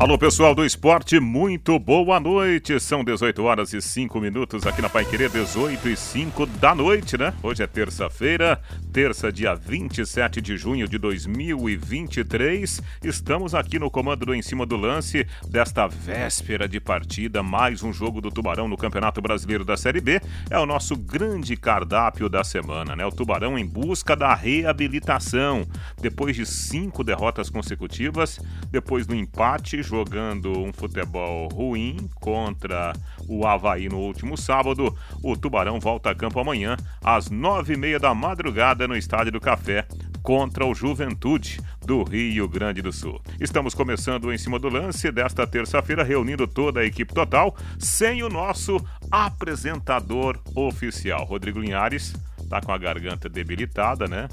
Alô, pessoal do esporte, muito boa noite. São 18 horas e 5 minutos aqui na Pai Querer, 18 e 5 da noite, né? Hoje é terça-feira, terça, dia 27 de junho de 2023. Estamos aqui no comando do Em Cima do Lance desta véspera de partida. Mais um jogo do Tubarão no Campeonato Brasileiro da Série B. É o nosso grande cardápio da semana, né? O Tubarão em busca da reabilitação. Depois de cinco derrotas consecutivas, depois do empate jogando um futebol ruim contra o Havaí no último sábado. O Tubarão volta a campo amanhã, às nove e meia da madrugada, no Estádio do Café, contra o Juventude do Rio Grande do Sul. Estamos começando em cima do lance desta terça-feira, reunindo toda a equipe total, sem o nosso apresentador oficial. Rodrigo Linhares tá com a garganta debilitada, né?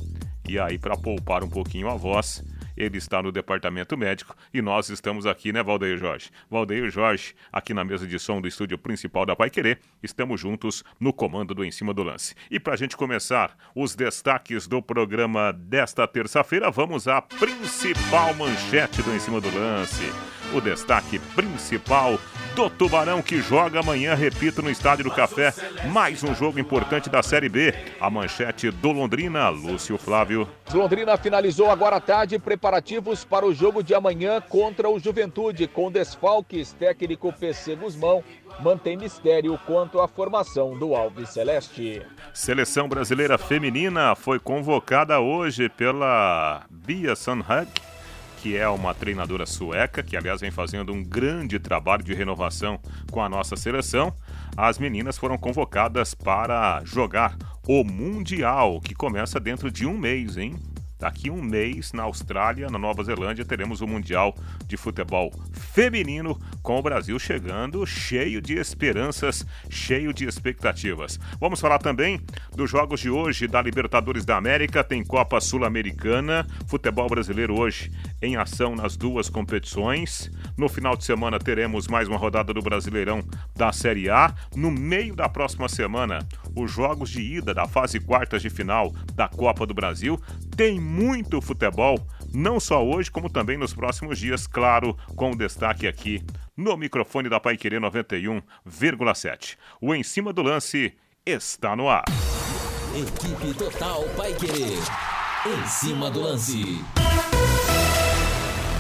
E aí, para poupar um pouquinho a voz, ele está no departamento médico e nós estamos aqui, né, Valdeir Jorge? Valdeir Jorge, aqui na mesa de som do estúdio principal da Pai Querer, estamos juntos no comando do Em Cima do Lance. E para a gente começar os destaques do programa desta terça-feira, vamos à principal manchete do Em Cima do Lance. O destaque principal do Tubarão que joga amanhã, repito, no Estádio do Café. Mais um jogo importante da Série B. A manchete do Londrina, Lúcio Flávio. Londrina finalizou agora à tarde preparativos para o jogo de amanhã contra o Juventude, com desfalques. Técnico PC Guzmão mantém mistério quanto à formação do Alves Celeste. Seleção brasileira feminina foi convocada hoje pela Bia Sandhag que é uma treinadora sueca, que aliás vem fazendo um grande trabalho de renovação com a nossa seleção. As meninas foram convocadas para jogar o Mundial, que começa dentro de um mês, hein? Daqui um mês, na Austrália, na Nova Zelândia, teremos o Mundial de Futebol Feminino, com o Brasil chegando cheio de esperanças, cheio de expectativas. Vamos falar também dos jogos de hoje da Libertadores da América, tem Copa Sul-Americana, futebol brasileiro hoje em ação nas duas competições. No final de semana teremos mais uma rodada do Brasileirão da Série A. No meio da próxima semana, os jogos de ida da fase quartas de final da Copa do Brasil. Tem muito futebol, não só hoje, como também nos próximos dias, claro, com destaque aqui no microfone da Paiquerê 91,7. O Em Cima do Lance está no ar. Equipe Total Paiquerê. Em cima do lance.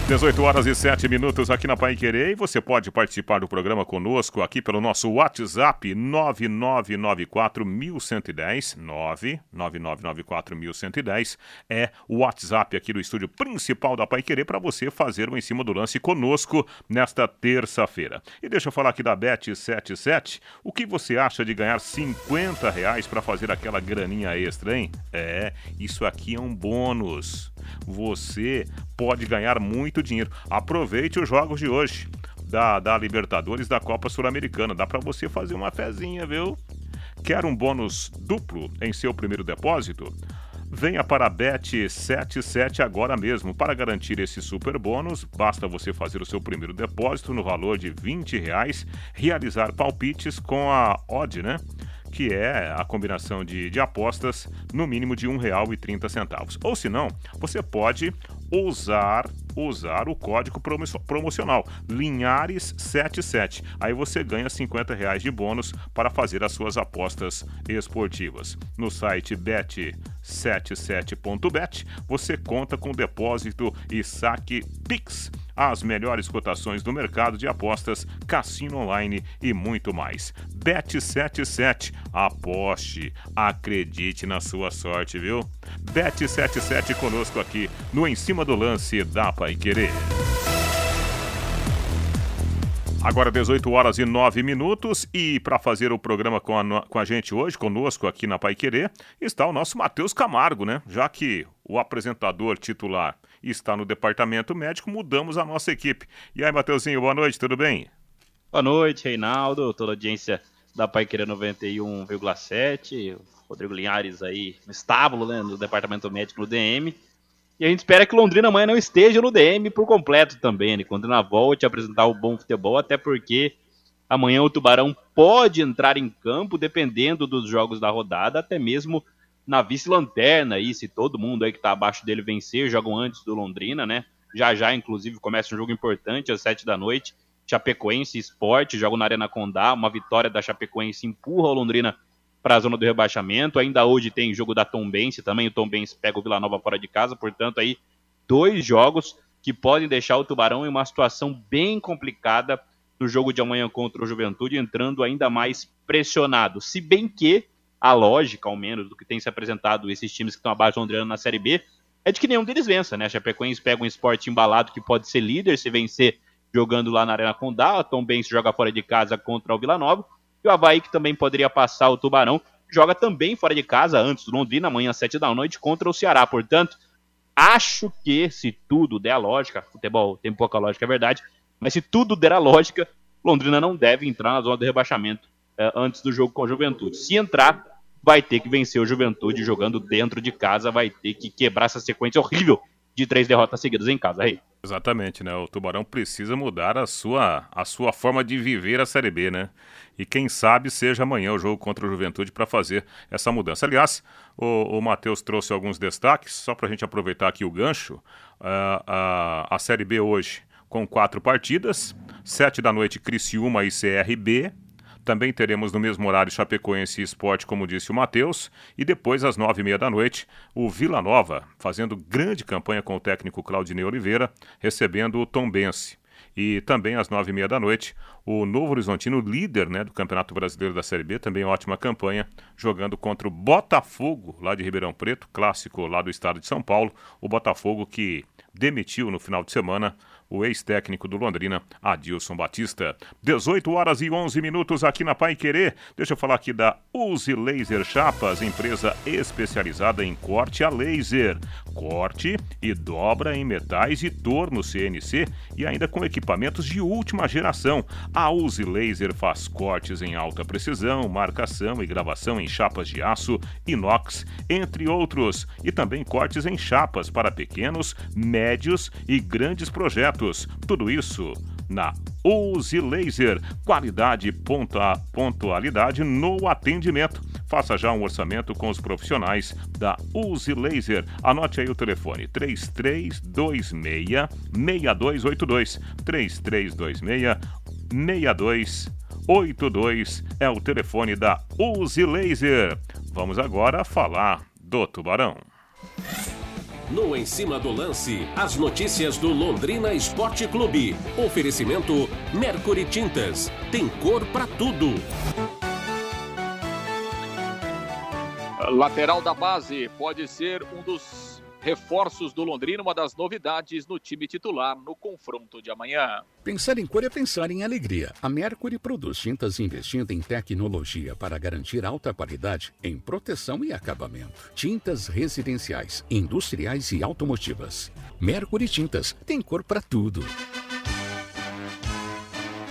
18 horas e 7 minutos aqui na Pai Querer e você pode participar do programa conosco aqui pelo nosso WhatsApp 9994-1110 9994-1110 é o WhatsApp aqui do estúdio principal da Pai Querer para você fazer o Em Cima do Lance conosco nesta terça-feira. E deixa eu falar aqui da Bet77, o que você acha de ganhar 50 reais para fazer aquela graninha extra, hein? É, isso aqui é um bônus. Você pode ganhar muito dinheiro. Aproveite os jogos de hoje da, da Libertadores da Copa Sul-Americana. Dá para você fazer uma fezinha, viu? Quer um bônus duplo em seu primeiro depósito? Venha para a Bet77 agora mesmo. Para garantir esse super bônus, basta você fazer o seu primeiro depósito no valor de 20 reais, realizar palpites com a odd, né? que é a combinação de, de apostas no mínimo de R$ 1,30. Ou se não, você pode usar usar o código promocional Linhares77. Aí você ganha 50 reais de bônus para fazer as suas apostas esportivas. No site bet77.bet você conta com depósito e saque Pix as melhores cotações do mercado de apostas, cassino online e muito mais. Bet77, aposte, acredite na sua sorte, viu? Bet77 conosco aqui no Em Cima do Lance da Pai Querer. Agora 18 horas e 9 minutos e para fazer o programa com a, com a gente hoje, conosco aqui na Pai Querer, está o nosso Matheus Camargo, né? Já que o apresentador titular está no departamento médico, mudamos a nossa equipe. E aí, Mateuzinho, boa noite, tudo bem? Boa noite, Reinaldo, toda a audiência da Pai Querer 91,7, Rodrigo Linhares aí no estábulo, né, no departamento médico no DM. E a gente espera que Londrina amanhã não esteja no DM por completo também, né? Quando volte a apresentar o bom futebol, até porque Amanhã o Tubarão pode entrar em campo, dependendo dos jogos da rodada, até mesmo na vice-lanterna aí, se todo mundo aí que tá abaixo dele vencer, jogam antes do Londrina, né? Já já, inclusive, começa um jogo importante às sete da noite. Chapecoense Esporte, jogo na Arena Condá, uma vitória da Chapecoense empurra o Londrina para a zona do rebaixamento. Ainda hoje tem jogo da Tombense também, o Tombense pega o Vila Nova fora de casa, portanto aí dois jogos que podem deixar o Tubarão em uma situação bem complicada no jogo de amanhã contra o Juventude, entrando ainda mais pressionado. Se bem que a lógica, ao menos, do que tem se apresentado esses times que estão abaixo do Londrina na Série B, é de que nenhum deles vença, né? A Chapecoense pega um esporte embalado que pode ser líder se vencer jogando lá na Arena Condá, Tom se joga fora de casa contra o Vila Nova, e o Havaí, que também poderia passar o Tubarão, joga também fora de casa, antes do Londrina, amanhã às 7 da noite, contra o Ceará. Portanto, acho que se tudo der a lógica, futebol tem pouca lógica, é verdade, mas se tudo der a lógica, Londrina não deve entrar na zona de rebaixamento antes do jogo com a Juventude. Se entrar, vai ter que vencer o Juventude jogando dentro de casa, vai ter que quebrar essa sequência horrível de três derrotas seguidas em casa, Rei. Exatamente, né? O Tubarão precisa mudar a sua, a sua forma de viver a Série B, né? E quem sabe seja amanhã o jogo contra o Juventude para fazer essa mudança. Aliás, o, o Matheus trouxe alguns destaques, só para a gente aproveitar aqui o gancho. Uh, a, a Série B hoje com quatro partidas. Sete da noite, Criciúma e CRB. Também teremos no mesmo horário Chapecoense e Esporte, como disse o Matheus. E depois, às nove e meia da noite, o Vila Nova, fazendo grande campanha com o técnico Claudinei Oliveira, recebendo o Tombense. E também às nove e meia da noite, o Novo Horizontino, líder né, do Campeonato Brasileiro da Série B, também ótima campanha, jogando contra o Botafogo, lá de Ribeirão Preto, clássico lá do estado de São Paulo. O Botafogo que demitiu no final de semana o ex-técnico do Londrina, Adilson Batista. 18 horas e 11 minutos aqui na Pai Querer. Deixa eu falar aqui da Use Laser Chapas, empresa especializada em corte a laser. Corte e dobra em metais e torno CNC e ainda com equipamentos de última geração. A Use Laser faz cortes em alta precisão, marcação e gravação em chapas de aço, inox, entre outros, e também cortes em chapas para pequenos, médios e grandes projetos tudo isso na Use Laser. Qualidade, ponta, pontualidade no atendimento. Faça já um orçamento com os profissionais da Use Laser. Anote aí o telefone: 3326-6282. 3326-6282 é o telefone da Use Laser. Vamos agora falar do Tubarão. No Em Cima do Lance, as notícias do Londrina Esporte Clube. Oferecimento Mercury Tintas. Tem cor para tudo. Lateral da base pode ser um dos reforços do Londrina, uma das novidades no time titular no confronto de amanhã. Pensar em cor é pensar em alegria. A Mercury produz tintas investindo em tecnologia para garantir alta qualidade em proteção e acabamento. Tintas residenciais, industriais e automotivas. Mercury Tintas tem cor para tudo.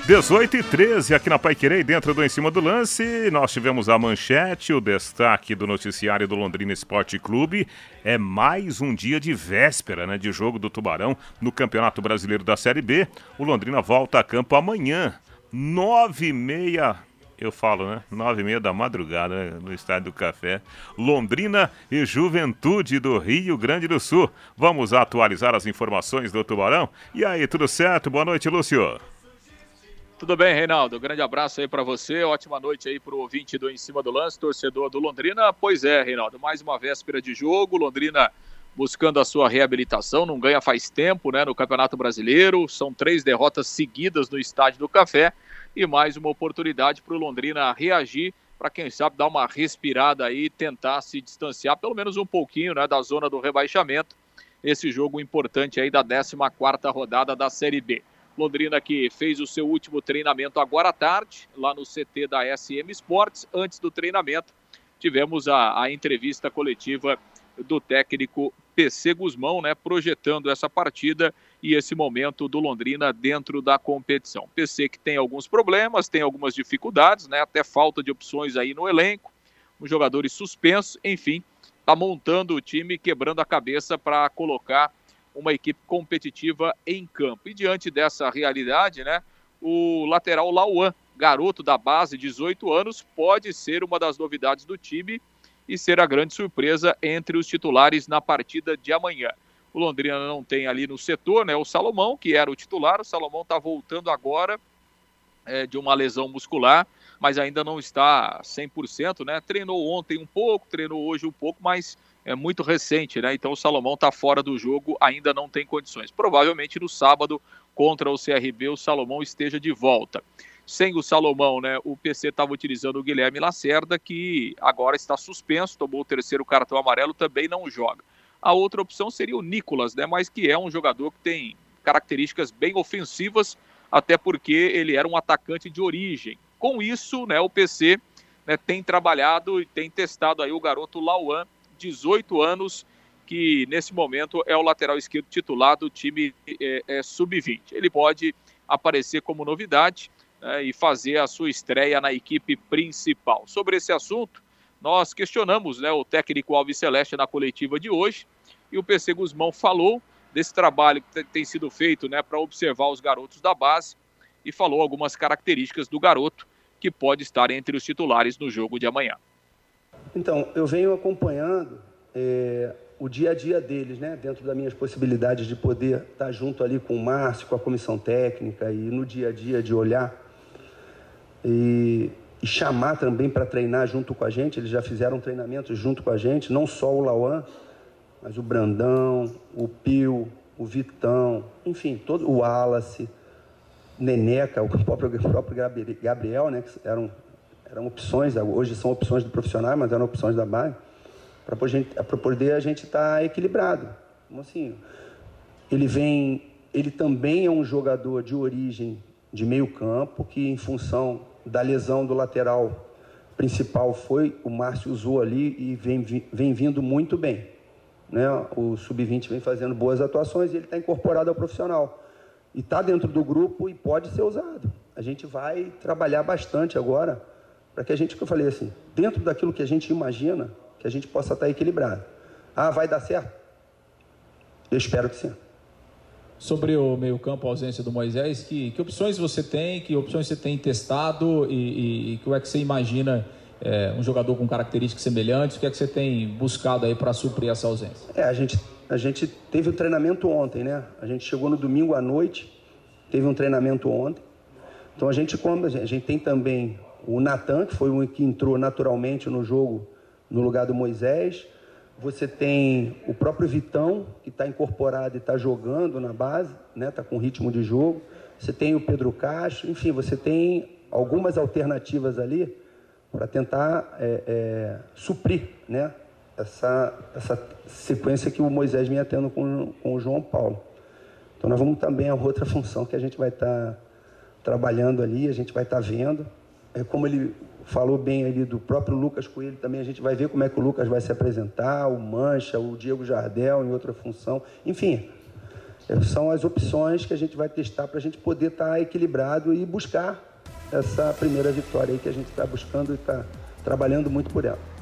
18 e 13 aqui na Pai dentro do Em Cima do Lance. Nós tivemos a manchete, o destaque do noticiário do Londrina Esporte Clube. É mais um dia de véspera né, de jogo do Tubarão no Campeonato Brasileiro da Série B. O Londrina volta a campo amanhã, nove e meia eu falo, né? Nove e meia da madrugada, né? no Estádio do Café. Londrina e Juventude do Rio Grande do Sul. Vamos atualizar as informações do Tubarão. E aí, tudo certo? Boa noite, Lúcio. Tudo bem, Reinaldo? Grande abraço aí para você. Ótima noite aí para o ouvinte do Em Cima do Lance, torcedor do Londrina. Pois é, Reinaldo, mais uma véspera de jogo. Londrina buscando a sua reabilitação, não ganha faz tempo né, no Campeonato Brasileiro. São três derrotas seguidas no Estádio do Café e mais uma oportunidade para o Londrina reagir, para quem sabe dar uma respirada aí, tentar se distanciar pelo menos um pouquinho né, da zona do rebaixamento. Esse jogo importante aí da 14 quarta rodada da Série B. Londrina que fez o seu último treinamento agora à tarde, lá no CT da SM Sports. Antes do treinamento, tivemos a, a entrevista coletiva do técnico PC Guzmão, né, projetando essa partida e esse momento do Londrina dentro da competição. PC que tem alguns problemas, tem algumas dificuldades, né, até falta de opções aí no elenco, os jogadores suspensos, enfim, está montando o time, quebrando a cabeça para colocar uma equipe competitiva em campo. E diante dessa realidade, né, o lateral Lauan garoto da base, 18 anos, pode ser uma das novidades do time e ser a grande surpresa entre os titulares na partida de amanhã. O Londrina não tem ali no setor, né? O Salomão, que era o titular, o Salomão está voltando agora é, de uma lesão muscular, mas ainda não está 100%, né? Treinou ontem um pouco, treinou hoje um pouco, mas é muito recente, né? Então o Salomão está fora do jogo, ainda não tem condições. Provavelmente no sábado contra o CRB o Salomão esteja de volta. Sem o Salomão, né? O PC estava utilizando o Guilherme Lacerda, que agora está suspenso, tomou o terceiro cartão amarelo, também não joga. A outra opção seria o Nicolas, né? Mas que é um jogador que tem características bem ofensivas, até porque ele era um atacante de origem. Com isso, né, o PC né, tem trabalhado e tem testado aí o garoto Lauan, 18 anos, que nesse momento é o lateral esquerdo titular do time é, é, sub-20. Ele pode aparecer como novidade né, e fazer a sua estreia na equipe principal. Sobre esse assunto, nós questionamos né, o técnico Alves Celeste na coletiva de hoje e o PC Guzmão falou desse trabalho que tem sido feito né, para observar os garotos da base e falou algumas características do garoto que pode estar entre os titulares no jogo de amanhã. Então, eu venho acompanhando é, o dia a dia deles, né, dentro das minhas possibilidades de poder estar junto ali com o Márcio, com a comissão técnica e no dia a dia de olhar e, e chamar também para treinar junto com a gente. Eles já fizeram treinamentos junto com a gente, não só o Lauan, mas o Brandão, o Pio, o Vitão, enfim, todo o Wallace, Neneca, o próprio, o próprio Gabriel, né, que eram, eram opções, hoje são opções do profissional, mas eram opções da base, para poder a gente estar tá equilibrado. Como assim? Ele vem, ele também é um jogador de origem de meio campo, que em função da lesão do lateral principal foi, o Márcio usou ali e vem, vem vindo muito bem. Né? O Sub-20 vem fazendo boas atuações e ele está incorporado ao profissional. E está dentro do grupo e pode ser usado. A gente vai trabalhar bastante agora para que a gente, que eu falei assim, dentro daquilo que a gente imagina, que a gente possa estar equilibrado. Ah, vai dar certo? Eu espero que sim. Sobre o meio-campo, a ausência do Moisés, que, que opções você tem, que opções você tem testado e, e, e como é que você imagina é, um jogador com características semelhantes? O que é que você tem buscado aí para suprir essa ausência? É, a gente, a gente teve o um treinamento ontem, né? A gente chegou no domingo à noite, teve um treinamento ontem. Então a gente, como a gente, a gente tem também o Natan, que foi o que entrou naturalmente no jogo no lugar do Moisés. Você tem o próprio Vitão, que está incorporado e está jogando na base, né? Está com ritmo de jogo. Você tem o Pedro Castro, enfim, você tem algumas alternativas ali para tentar é, é, suprir né, essa, essa sequência que o Moisés vinha tendo com, com o João Paulo. Então nós vamos também a outra função que a gente vai estar tá trabalhando ali, a gente vai estar tá vendo. É como ele falou bem ali do próprio Lucas Coelho, também a gente vai ver como é que o Lucas vai se apresentar, o Mancha, o Diego Jardel em outra função. Enfim, é, são as opções que a gente vai testar para a gente poder estar tá equilibrado e buscar essa primeira vitória aí que a gente está buscando e está trabalhando muito por ela.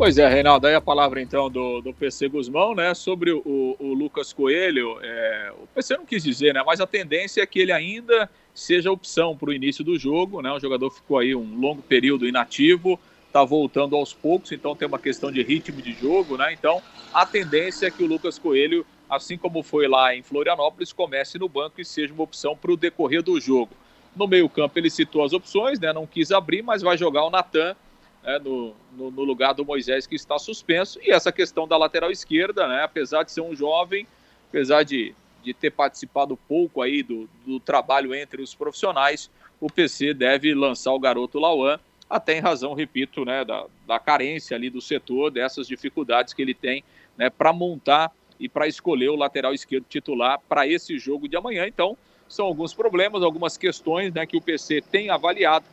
Pois é, Reinaldo, aí a palavra então do, do PC Guzmão, né, sobre o, o Lucas Coelho, é, o PC não quis dizer, né, mas a tendência é que ele ainda seja opção para o início do jogo, né, o jogador ficou aí um longo período inativo, está voltando aos poucos, então tem uma questão de ritmo de jogo, né, então a tendência é que o Lucas Coelho, assim como foi lá em Florianópolis, comece no banco e seja uma opção para o decorrer do jogo. No meio-campo ele citou as opções, né? Não quis abrir, mas vai jogar o Natan né, no, no, no, lugar do Moisés que está suspenso. E essa questão da lateral esquerda, né? Apesar de ser um jovem, apesar de, de ter participado pouco aí do, do trabalho entre os profissionais, o PC deve lançar o garoto Lauan, até em razão, repito, né, da, da carência ali do setor, dessas dificuldades que ele tem né, para montar e para escolher o lateral esquerdo titular para esse jogo de amanhã. Então, são alguns problemas, algumas questões né, que o PC tem avaliado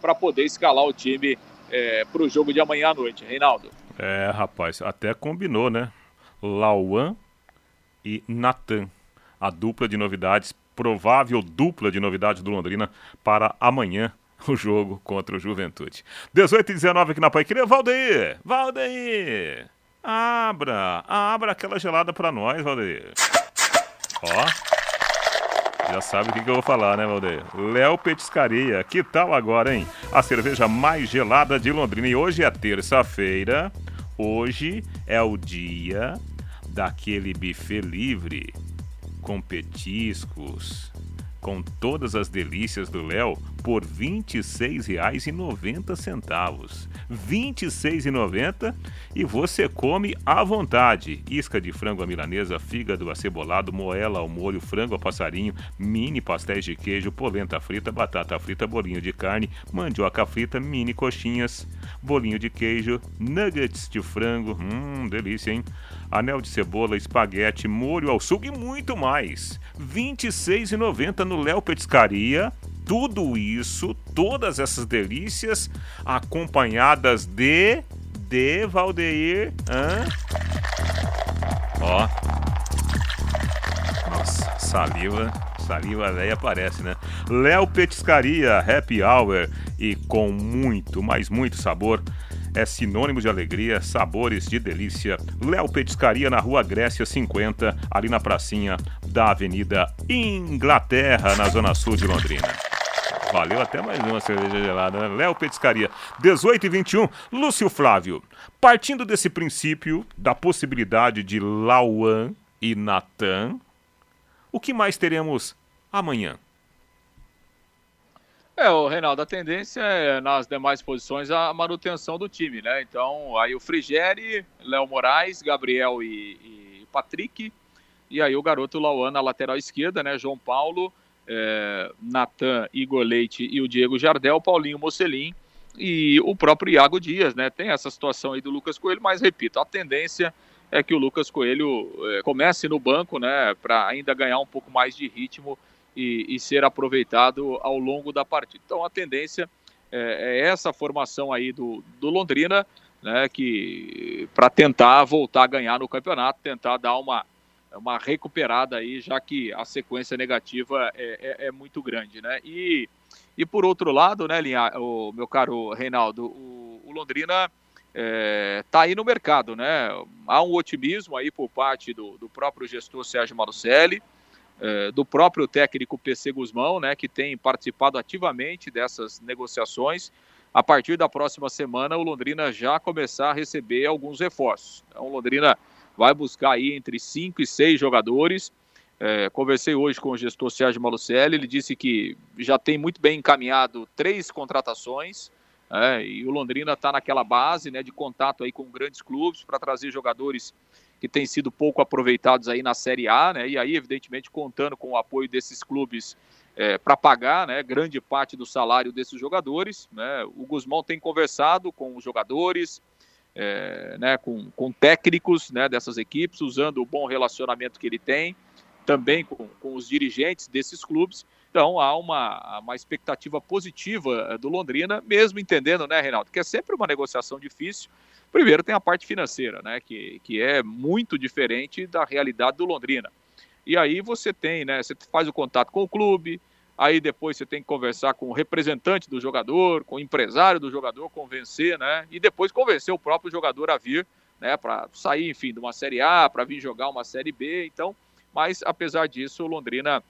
para poder escalar o time é, para o jogo de amanhã à noite. Reinaldo. É, rapaz, até combinou, né? Lauan e Natan. A dupla de novidades, provável dupla de novidades do Londrina para amanhã o jogo contra o Juventude. 18 e 19 aqui na Pai Querer. Valdeir! Valdeir! Abra! Abra aquela gelada para nós, Valdeir. Ó. Já sabe o que, eu vou falar, né, Valdeir? Léo Petiscaria. Que tal agora, hein? A cerveja mais gelada de Londrina. E hoje é terça-feira. Hoje é o dia daquele buffet livre com petiscos, com todas as delícias do Léo por R$ 26,90. R$ 26,90 e você come à vontade. Isca de frango à milanesa, fígado acebolado, moela ao molho, frango a passarinho, mini pastéis de queijo, polenta frita, batata frita, bolinho de carne, mandioca frita, mini coxinhas, bolinho de queijo, nuggets de frango, hum, delícia, hein? Anel de cebola, espaguete, molho ao sugo e muito mais. R$ 26,90 no Léo Petiscaria tudo isso, todas essas delícias, acompanhadas de. de Valdeir. Hã? Ó. Nossa, saliva. Saliva velha aparece, né? Léo Petiscaria, Happy Hour e com muito, mas muito sabor. É sinônimo de alegria, sabores de delícia. Léo Petiscaria na Rua Grécia 50, ali na pracinha da Avenida Inglaterra, na Zona Sul de Londrina. Valeu até mais uma cerveja gelada, né? Léo Petiscaria, 18 e 21. Lúcio Flávio, partindo desse princípio da possibilidade de Lauan e Natan, o que mais teremos amanhã? É, o Reinaldo, a tendência é nas demais posições a manutenção do time, né? Então, aí o Frigeri, Léo Moraes, Gabriel e, e Patrick, e aí o garoto Lauan na lateral esquerda, né? João Paulo, é, Natan, Igor Leite e o Diego Jardel, Paulinho Mocelin e o próprio Iago Dias, né? Tem essa situação aí do Lucas Coelho, mas repito, a tendência é que o Lucas Coelho é, comece no banco, né? Para ainda ganhar um pouco mais de ritmo e, e, ser aproveitado ao longo da partida. Então a tendência é, é essa formação aí do, do Londrina, né? Que para tentar voltar a ganhar no campeonato, tentar dar uma uma recuperada aí, já que a sequência negativa é, é, é muito grande, né? E, e por outro lado, né, Linha, o meu caro Reinaldo, o, o Londrina é, tá aí no mercado, né? Há um otimismo aí por parte do, do próprio gestor Sérgio Marucelli, é, do próprio técnico PC Guzmão, né, que tem participado ativamente dessas negociações. A partir da próxima semana, o Londrina já começar a receber alguns reforços. Então, o Londrina vai buscar aí entre cinco e seis jogadores. É, conversei hoje com o gestor Sérgio Malucelli, ele disse que já tem muito bem encaminhado três contratações, é, e o Londrina está naquela base né, de contato aí com grandes clubes para trazer jogadores que têm sido pouco aproveitados aí na Série A, né, e aí, evidentemente, contando com o apoio desses clubes é, para pagar né, grande parte do salário desses jogadores. Né, o Guzmão tem conversado com os jogadores, é, né, com, com técnicos né, dessas equipes, usando o bom relacionamento que ele tem, também com, com os dirigentes desses clubes. Então há uma, uma expectativa positiva é, do Londrina, mesmo entendendo, né, Reinaldo, que é sempre uma negociação difícil. Primeiro tem a parte financeira, né, que, que é muito diferente da realidade do Londrina. E aí você tem, né, você faz o contato com o clube, Aí depois você tem que conversar com o representante do jogador, com o empresário do jogador, convencer, né? E depois convencer o próprio jogador a vir, né? Para sair, enfim, de uma Série A, para vir jogar uma Série B. Então, mas apesar disso, o Londrina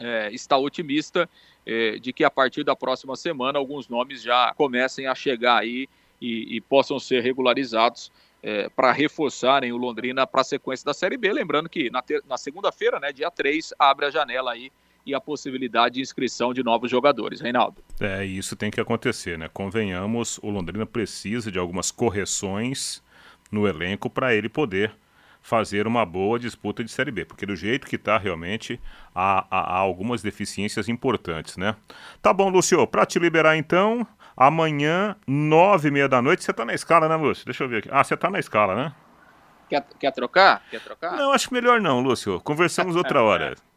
é, está otimista é, de que a partir da próxima semana alguns nomes já comecem a chegar aí e, e possam ser regularizados é, para reforçarem o Londrina para a sequência da Série B. Lembrando que na, na segunda-feira, né, dia 3, abre a janela aí e a possibilidade de inscrição de novos jogadores. Reinaldo. É, isso tem que acontecer, né? Convenhamos, o Londrina precisa de algumas correções no elenco para ele poder fazer uma boa disputa de Série B, porque do jeito que está realmente há, há, há, algumas deficiências importantes, né? Tá bom, Lúcio, para te liberar então, amanhã, nove e meia da noite, você está na escala, né, Lúcio? Deixa eu ver aqui. Ah, você está na escala, né? Quer, quer trocar? Quer trocar? Não, acho melhor não, Lúcio. Conversamos outra hora.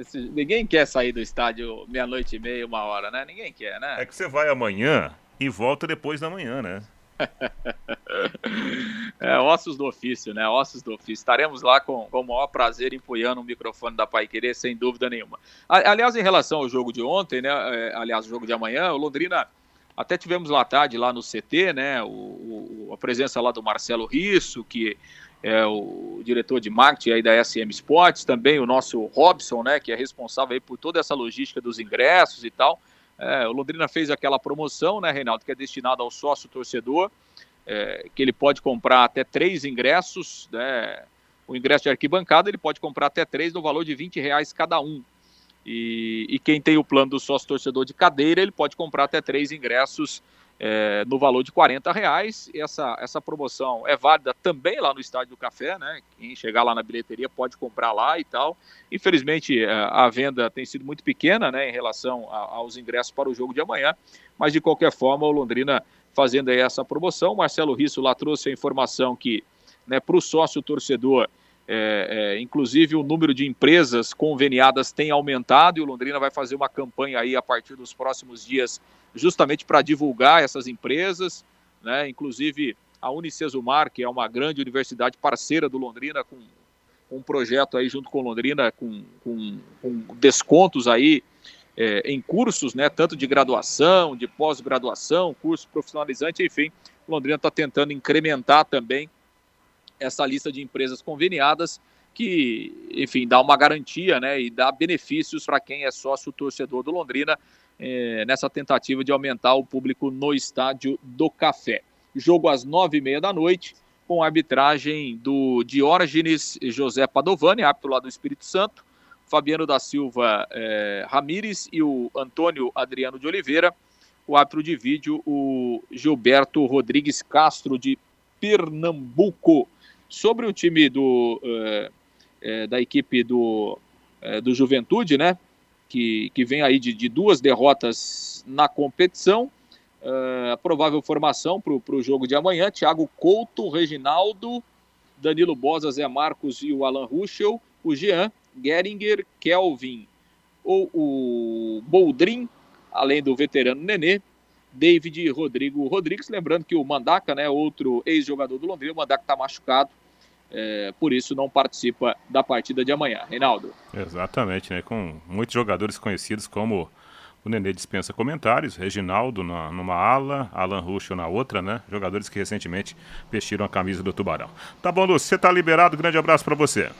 Esse, ninguém quer sair do estádio meia-noite e meia, uma hora, né? Ninguém quer, né? É que você vai amanhã e volta depois da manhã, né? é, ossos do ofício, né? Ossos do ofício. Estaremos lá com, com o maior prazer empunhando o microfone da Pai Querer, sem dúvida nenhuma. Aliás, em relação ao jogo de ontem, né? É, aliás, o jogo de amanhã, o Londrina até tivemos lá tarde, lá no CT, né? O, o, a presença lá do Marcelo Risso, que é, o diretor de marketing aí da SM Sports, também o nosso Robson, né, que é responsável aí por toda essa logística dos ingressos e tal. É, o Londrina fez aquela promoção, né, Reinaldo, que é destinada ao sócio torcedor, é, que ele pode comprar até três ingressos, né, o ingresso de arquibancada ele pode comprar até três no valor de 20 reais cada um. E, e quem tem o plano do sócio torcedor de cadeira, ele pode comprar até três ingressos é, no valor de 40 reais. Essa, essa promoção é válida também lá no Estádio do Café, né? Quem chegar lá na bilheteria pode comprar lá e tal. Infelizmente, é, a venda tem sido muito pequena, né, em relação a, aos ingressos para o jogo de amanhã, mas de qualquer forma, o Londrina fazendo aí essa promoção. Marcelo Risso lá trouxe a informação que, né, para o sócio torcedor, é, é, inclusive o número de empresas conveniadas tem aumentado e o Londrina vai fazer uma campanha aí a partir dos próximos dias justamente para divulgar essas empresas, né? Inclusive a Unicesumar, que é uma grande universidade parceira do Londrina, com um projeto aí junto com Londrina, com, com, com descontos aí é, em cursos, né? Tanto de graduação, de pós-graduação, curso profissionalizante, enfim, Londrina está tentando incrementar também essa lista de empresas conveniadas que, enfim, dá uma garantia, né, e dá benefícios para quem é sócio torcedor do Londrina é, nessa tentativa de aumentar o público no estádio do Café. Jogo às nove e meia da noite, com a arbitragem do Diógenes José Padovani, árbitro lá do Espírito Santo, Fabiano da Silva é, Ramires e o Antônio Adriano de Oliveira. O árbitro de vídeo, o Gilberto Rodrigues Castro, de Pernambuco. Sobre o time do, é, é, da equipe do, é, do Juventude, né? que, que vem aí de, de duas derrotas na competição. A provável formação para o jogo de amanhã: Thiago Couto, Reginaldo, Danilo Bosa, Zé Marcos e o Alan Ruschel, o Jean, Geringer, Kelvin ou o Boldrin, além do veterano Nenê, David Rodrigo Rodrigues. Lembrando que o Mandaca, né, outro ex-jogador do Londrina, o Mandaca está machucado é, por isso não participa da partida de amanhã. Reinaldo. Exatamente, né? Com muitos jogadores conhecidos como o Nenê dispensa comentários, Reginaldo na, numa ala, Alan Ruschel na outra, né? Jogadores que recentemente vestiram a camisa do Tubarão. Tá bom, Lúcio, você tá liberado. Grande abraço para você.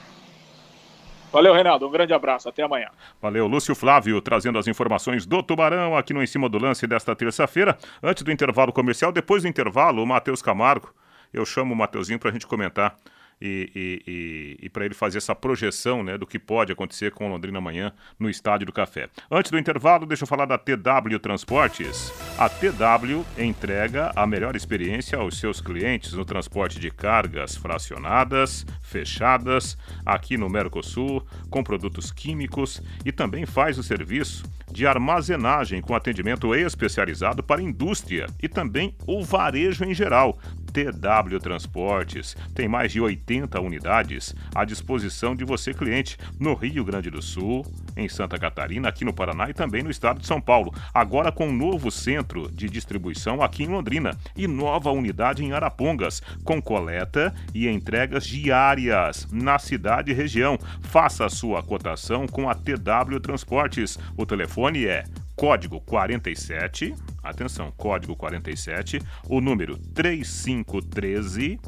Valeu, Reinaldo. Um grande abraço. Até amanhã. Valeu, Lúcio Flávio, trazendo as informações do Tubarão aqui no Em Cima do Lance desta terça-feira. Antes do intervalo comercial, depois do intervalo, o Matheus Camargo. Eu chamo o Mateuzinho para a gente comentar e, e, e, para ele fazer essa projeção né, do que pode acontecer com Londrina amanhã no Estádio do Café. Antes do intervalo, deixa eu falar da TW Transportes. A TW entrega a melhor experiência aos seus clientes no transporte de cargas fracionadas, fechadas, aqui no Mercosul, com produtos químicos e também faz o serviço de armazenagem com atendimento especializado para indústria e também o varejo em geral. TW Transportes tem mais de 80 unidades à disposição de você, cliente, no Rio Grande do Sul, em Santa Catarina, aqui no Paraná e também no estado de São Paulo. Agora com um novo centro de distribuição aqui em Londrina e nova unidade em Arapongas, com coleta e entregas diárias na cidade e região. Faça a sua cotação com a TW Transportes. O telefone é código 47, atenção, código 47, o número 3513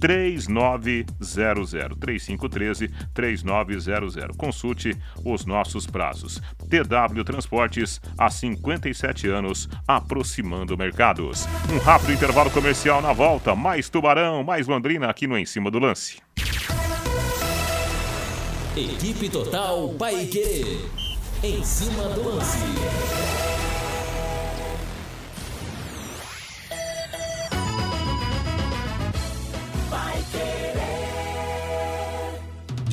3900 3513 3900. Consulte os nossos prazos. TW Transportes há 57 anos aproximando mercados. Um rápido intervalo comercial na volta. Mais Tubarão, mais Londrina aqui no Em Cima do Lance. Equipe Total Paique. Em cima do lance.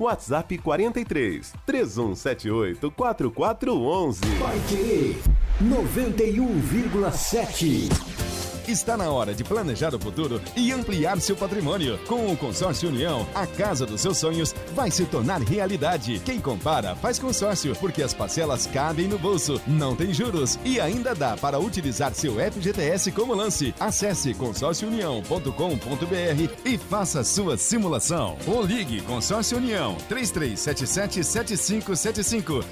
WhatsApp 43 3178 4411. Vai querer 91,7. Está na hora de planejar o futuro e ampliar seu patrimônio. Com o Consórcio União, a casa dos seus sonhos vai se tornar realidade. Quem compara, faz consórcio, porque as parcelas cabem no bolso, não tem juros e ainda dá para utilizar seu FGTS como lance. Acesse consórciounião.com.br e faça sua simulação. Ou ligue Consórcio União 3377 7575.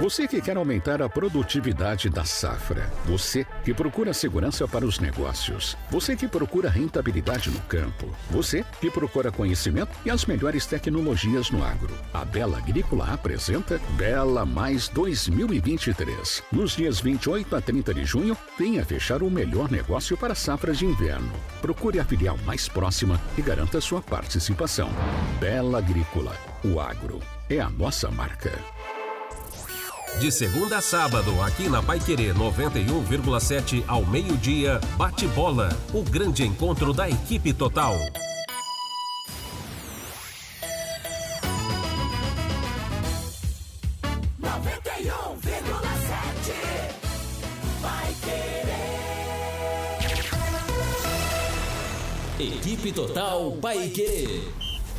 Você que quer aumentar a produtividade da safra. Você que procura segurança para os negócios negócios. Você que procura rentabilidade no campo. Você que procura conhecimento e as melhores tecnologias no agro. A Bela Agrícola apresenta Bela Mais 2023. Nos dias 28 a 30 de junho, venha fechar o melhor negócio para safras de inverno. Procure a filial mais próxima e garanta sua participação. Bela Agrícola. O agro é a nossa marca. De segunda a sábado, aqui na Pai Querer 91,7 ao meio-dia, bate bola, o grande encontro da equipe total. Equipe Total Paique.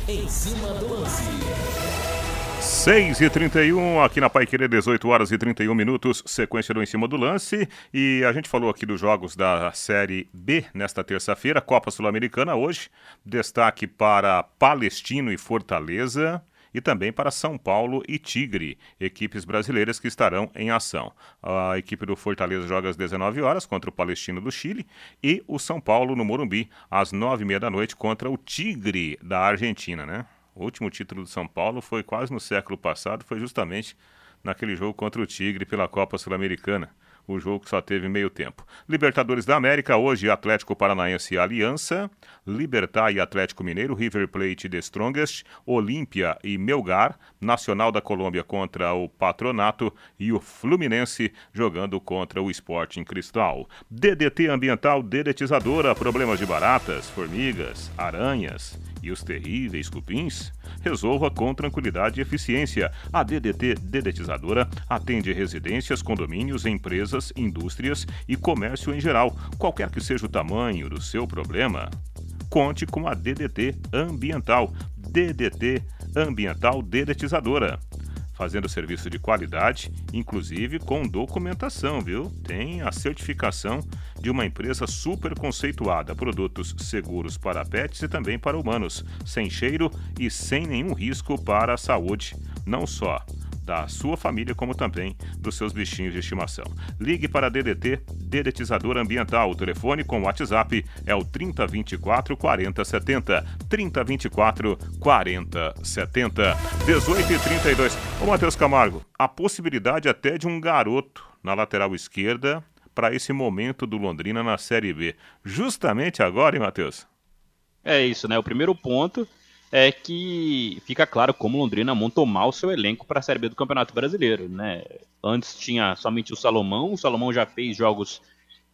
Em cima do lance. 6 e 31 aqui na Pai Querer, 18 horas e 31 minutos, sequência do Em Cima do Lance. E a gente falou aqui dos jogos da Série B nesta terça-feira, Copa Sul-Americana hoje. Destaque para Palestino e Fortaleza e também para São Paulo e Tigre, equipes brasileiras que estarão em ação. A equipe do Fortaleza joga às 19 horas contra o Palestino do Chile e o São Paulo no Morumbi às 9h30 da noite contra o Tigre da Argentina, né? O último título do São Paulo foi quase no século passado, foi justamente naquele jogo contra o Tigre pela Copa Sul-Americana o jogo que só teve meio tempo. Libertadores da América, hoje Atlético Paranaense e Aliança, Libertar e Atlético Mineiro, River Plate e The Strongest, Olímpia e Melgar, Nacional da Colômbia contra o Patronato e o Fluminense jogando contra o Sporting Cristal. DDT Ambiental Dedetizadora, problemas de baratas, formigas, aranhas e os terríveis cupins? Resolva com tranquilidade e eficiência. A DDT Dedetizadora atende residências, condomínios, empresas, indústrias e comércio em geral, qualquer que seja o tamanho do seu problema. Conte com a DDT Ambiental. DDT Ambiental Dedetizadora fazendo serviço de qualidade, inclusive com documentação, viu? Tem a certificação de uma empresa super conceituada, produtos seguros para pets e também para humanos, sem cheiro e sem nenhum risco para a saúde. Não só da sua família, como também dos seus bichinhos de estimação. Ligue para a DDT, Dedetizador Ambiental. O telefone com o WhatsApp é o 3024 4070. 3024 4070. 18 e 32. Ô, Matheus Camargo, a possibilidade até de um garoto na lateral esquerda para esse momento do Londrina na Série B. Justamente agora, hein, Matheus? É isso, né? O primeiro ponto é que fica claro como Londrina montou mal seu elenco para a Série B do Campeonato Brasileiro, né? Antes tinha somente o Salomão, o Salomão já fez jogos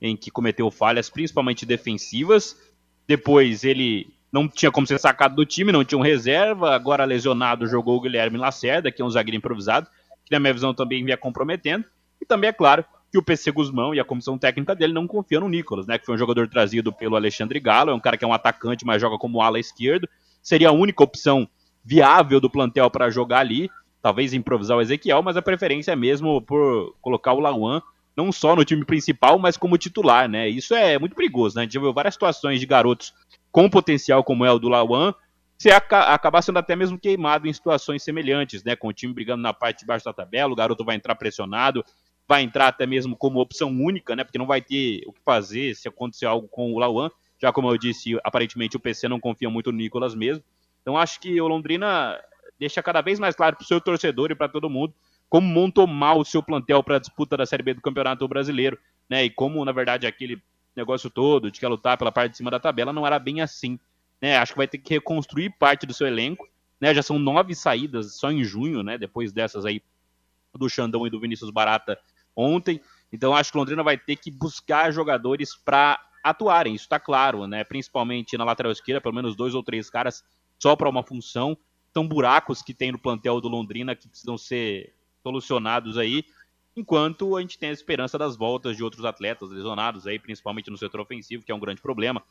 em que cometeu falhas, principalmente defensivas. Depois ele não tinha como ser sacado do time, não tinha um reserva. Agora lesionado jogou o Guilherme Lacerda, que é um zagueiro improvisado, que na minha visão também vinha comprometendo. E também é claro que o PC Guzmão e a comissão técnica dele não confiam no Nicolas, né? Que foi um jogador trazido pelo Alexandre Galo, é um cara que é um atacante, mas joga como ala esquerdo seria a única opção viável do plantel para jogar ali. Talvez improvisar o Ezequiel, mas a preferência é mesmo por colocar o Lauan não só no time principal, mas como titular, né? Isso é muito perigoso, né? A gente já viu várias situações de garotos com potencial como é o do Lauan, você acabar sendo até mesmo queimado em situações semelhantes, né? Com o time brigando na parte de baixo da tabela, o garoto vai entrar pressionado, vai entrar até mesmo como opção única, né? Porque não vai ter o que fazer se acontecer algo com o Lauan. Já como eu disse, aparentemente o PC não confia muito no Nicolas mesmo. Então acho que o Londrina deixa cada vez mais claro para o seu torcedor e para todo mundo como montou mal o seu plantel para a disputa da Série B do Campeonato Brasileiro, né? E como, na verdade, aquele negócio todo de que lutar pela parte de cima da tabela não era bem assim, né? Acho que vai ter que reconstruir parte do seu elenco, né? Já são nove saídas só em junho, né? Depois dessas aí do Xandão e do Vinícius Barata ontem. Então acho que o Londrina vai ter que buscar jogadores para atuarem, isso está claro, né? Principalmente na lateral esquerda, pelo menos dois ou três caras só para uma função. São buracos que tem no plantel do Londrina que precisam ser solucionados aí, enquanto a gente tem a esperança das voltas de outros atletas lesionados aí, principalmente no setor ofensivo, que é um grande problema.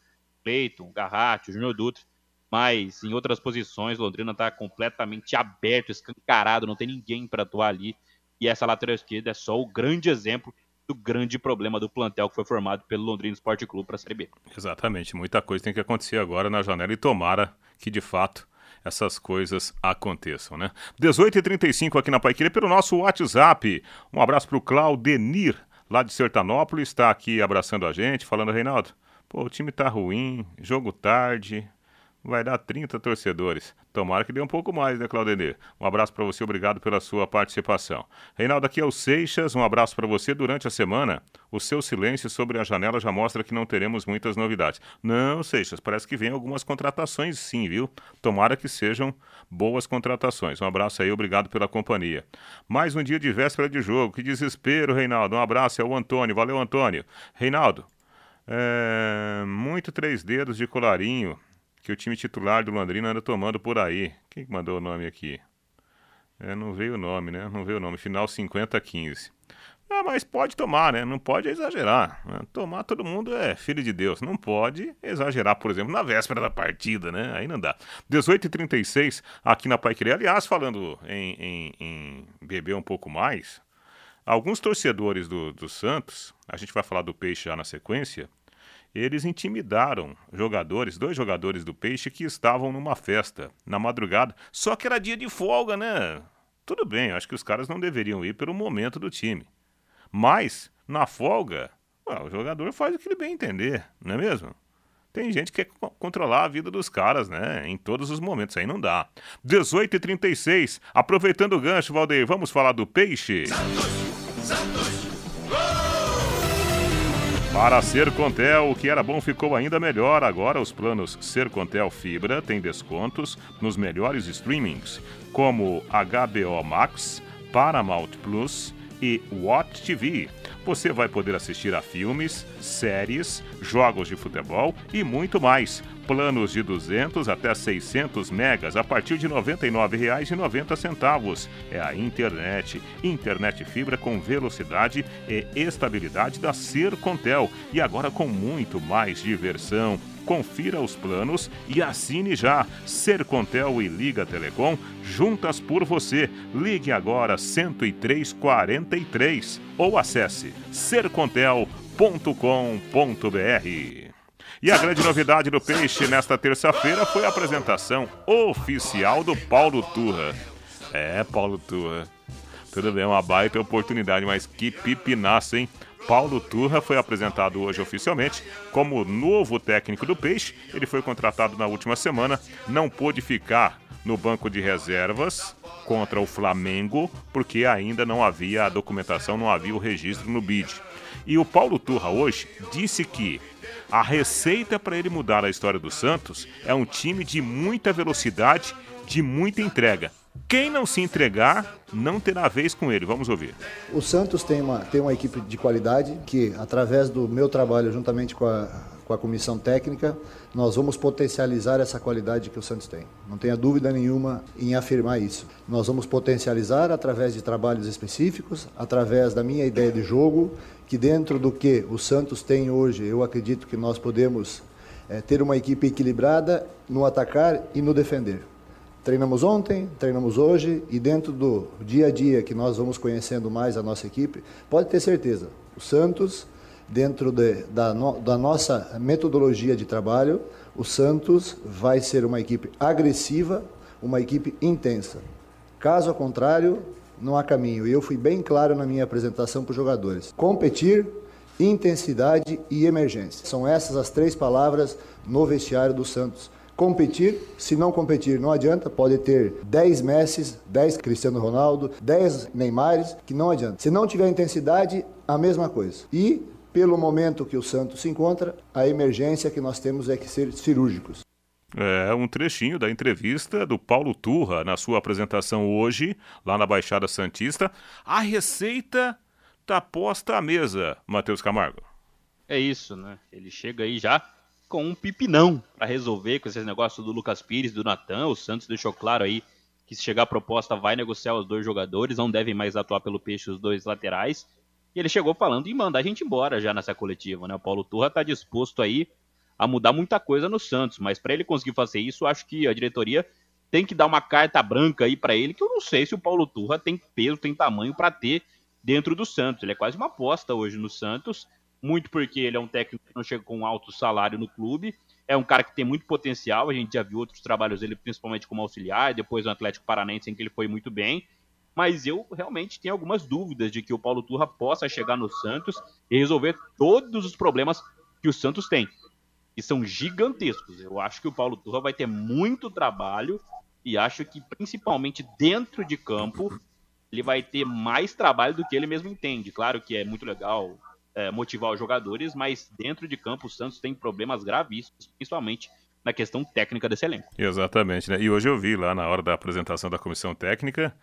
Cleiton, Garratti, Júnior Dutra. Mas em outras posições, Londrina está completamente aberto, escancarado, não tem ninguém para atuar ali. E essa lateral esquerda é só o grande exemplo do grande problema do plantel que foi formado pelo Londrina Esporte Clube para a Série B. Exatamente, muita coisa tem que acontecer agora na janela e tomara que de fato essas coisas aconteçam, né? 18h35 aqui na Paiqueira pelo nosso WhatsApp. Um abraço para o Claudenir, lá de Sertanópolis, está aqui abraçando a gente, falando, Reinaldo, pô, o time tá ruim, jogo tarde, vai dar 30 torcedores. Tomara que dê um pouco mais, né, Claudenir? Um abraço para você, obrigado pela sua participação. Reinaldo, aqui é o Seixas, um abraço para você. Durante a semana, o seu silêncio sobre a janela já mostra que não teremos muitas novidades. Não, Seixas, parece que vem algumas contratações sim, viu? Tomara que sejam boas contratações. Um abraço aí, obrigado pela companhia. Mais um dia de véspera de jogo, que desespero, Reinaldo. Um abraço, é o Antônio. Valeu, Antônio. Reinaldo, é... muito três dedos de colarinho que o time titular do Londrina anda tomando por aí. Quem mandou o nome aqui? É, não veio o nome, né? Não veio o nome. Final 50-15. Ah, mas pode tomar, né? Não pode exagerar. Né? Tomar todo mundo é filho de Deus. Não pode exagerar, por exemplo, na véspera da partida, né? Aí não dá. 18h36 aqui na Pai Querer. Aliás, falando em, em, em, beber um pouco mais, alguns torcedores do, do Santos, a gente vai falar do Peixe já na sequência, eles intimidaram jogadores, dois jogadores do Peixe que estavam numa festa na madrugada, só que era dia de folga, né? Tudo bem, acho que os caras não deveriam ir pelo momento do time. Mas, na folga, ué, o jogador faz o que ele bem entender, não é mesmo? Tem gente que quer controlar a vida dos caras, né? Em todos os momentos, aí não dá. 18h36, aproveitando o gancho, Valdeir, vamos falar do peixe? Santos! Santos! Para a Sercontel, o que era bom ficou ainda melhor. Agora os planos Sercontel Fibra têm descontos nos melhores streamings, como HBO Max, Paramount Plus e Watch TV. Você vai poder assistir a filmes, séries, jogos de futebol e muito mais. Planos de 200 até 600 megas a partir de R$ 99,90. É a internet. Internet fibra com velocidade e estabilidade da Sercontel. E agora com muito mais diversão. Confira os planos e assine já. Sercontel e Liga Telecom juntas por você. Ligue agora 10343 ou acesse sercontel.com.br. E a grande novidade do Peixe nesta terça-feira foi a apresentação oficial do Paulo Turra. É, Paulo Turra. Tudo bem, uma baita oportunidade, mas que pipinaço, hein? Paulo Turra foi apresentado hoje oficialmente como novo técnico do Peixe. Ele foi contratado na última semana, não pôde ficar no banco de reservas contra o Flamengo, porque ainda não havia a documentação, não havia o registro no BID. E o Paulo Turra hoje disse que a receita para ele mudar a história do Santos é um time de muita velocidade, de muita entrega. Quem não se entregar não terá vez com ele. Vamos ouvir. O Santos tem uma, tem uma equipe de qualidade que, através do meu trabalho, juntamente com a, com a comissão técnica, nós vamos potencializar essa qualidade que o Santos tem. Não tenha dúvida nenhuma em afirmar isso. Nós vamos potencializar através de trabalhos específicos, através da minha ideia de jogo que dentro do que o Santos tem hoje, eu acredito que nós podemos é, ter uma equipe equilibrada no atacar e no defender. Treinamos ontem, treinamos hoje e dentro do dia a dia que nós vamos conhecendo mais a nossa equipe, pode ter certeza, o Santos, dentro de, da, no, da nossa metodologia de trabalho, o Santos vai ser uma equipe agressiva, uma equipe intensa. Caso contrário, não há caminho. E eu fui bem claro na minha apresentação para os jogadores. Competir, intensidade e emergência. São essas as três palavras no vestiário do Santos. Competir, se não competir não adianta, pode ter 10 Messi, 10 Cristiano Ronaldo, 10 Neymares, que não adianta. Se não tiver intensidade, a mesma coisa. E pelo momento que o Santos se encontra, a emergência que nós temos é que ser cirúrgicos. É um trechinho da entrevista do Paulo Turra na sua apresentação hoje, lá na Baixada Santista. A receita está posta à mesa, Matheus Camargo. É isso, né? Ele chega aí já com um pipinão para resolver com esses negócios do Lucas Pires, do Natan. O Santos deixou claro aí que se chegar a proposta vai negociar os dois jogadores, não devem mais atuar pelo peixe os dois laterais. E ele chegou falando em mandar a gente embora já nessa coletiva, né? O Paulo Turra está disposto aí a mudar muita coisa no Santos, mas para ele conseguir fazer isso, acho que a diretoria tem que dar uma carta branca aí para ele, que eu não sei se o Paulo Turra tem peso, tem tamanho para ter dentro do Santos. Ele é quase uma aposta hoje no Santos, muito porque ele é um técnico que não chega com um alto salário no clube, é um cara que tem muito potencial, a gente já viu outros trabalhos dele, principalmente como auxiliar, depois no Atlético Paranaense, em que ele foi muito bem, mas eu realmente tenho algumas dúvidas de que o Paulo Turra possa chegar no Santos e resolver todos os problemas que o Santos tem, que são gigantescos. Eu acho que o Paulo Turra vai ter muito trabalho e acho que principalmente dentro de campo ele vai ter mais trabalho do que ele mesmo entende. Claro que é muito legal é, motivar os jogadores, mas dentro de campo o Santos tem problemas gravíssimos, principalmente na questão técnica desse elenco. Exatamente, né? E hoje eu vi lá na hora da apresentação da comissão técnica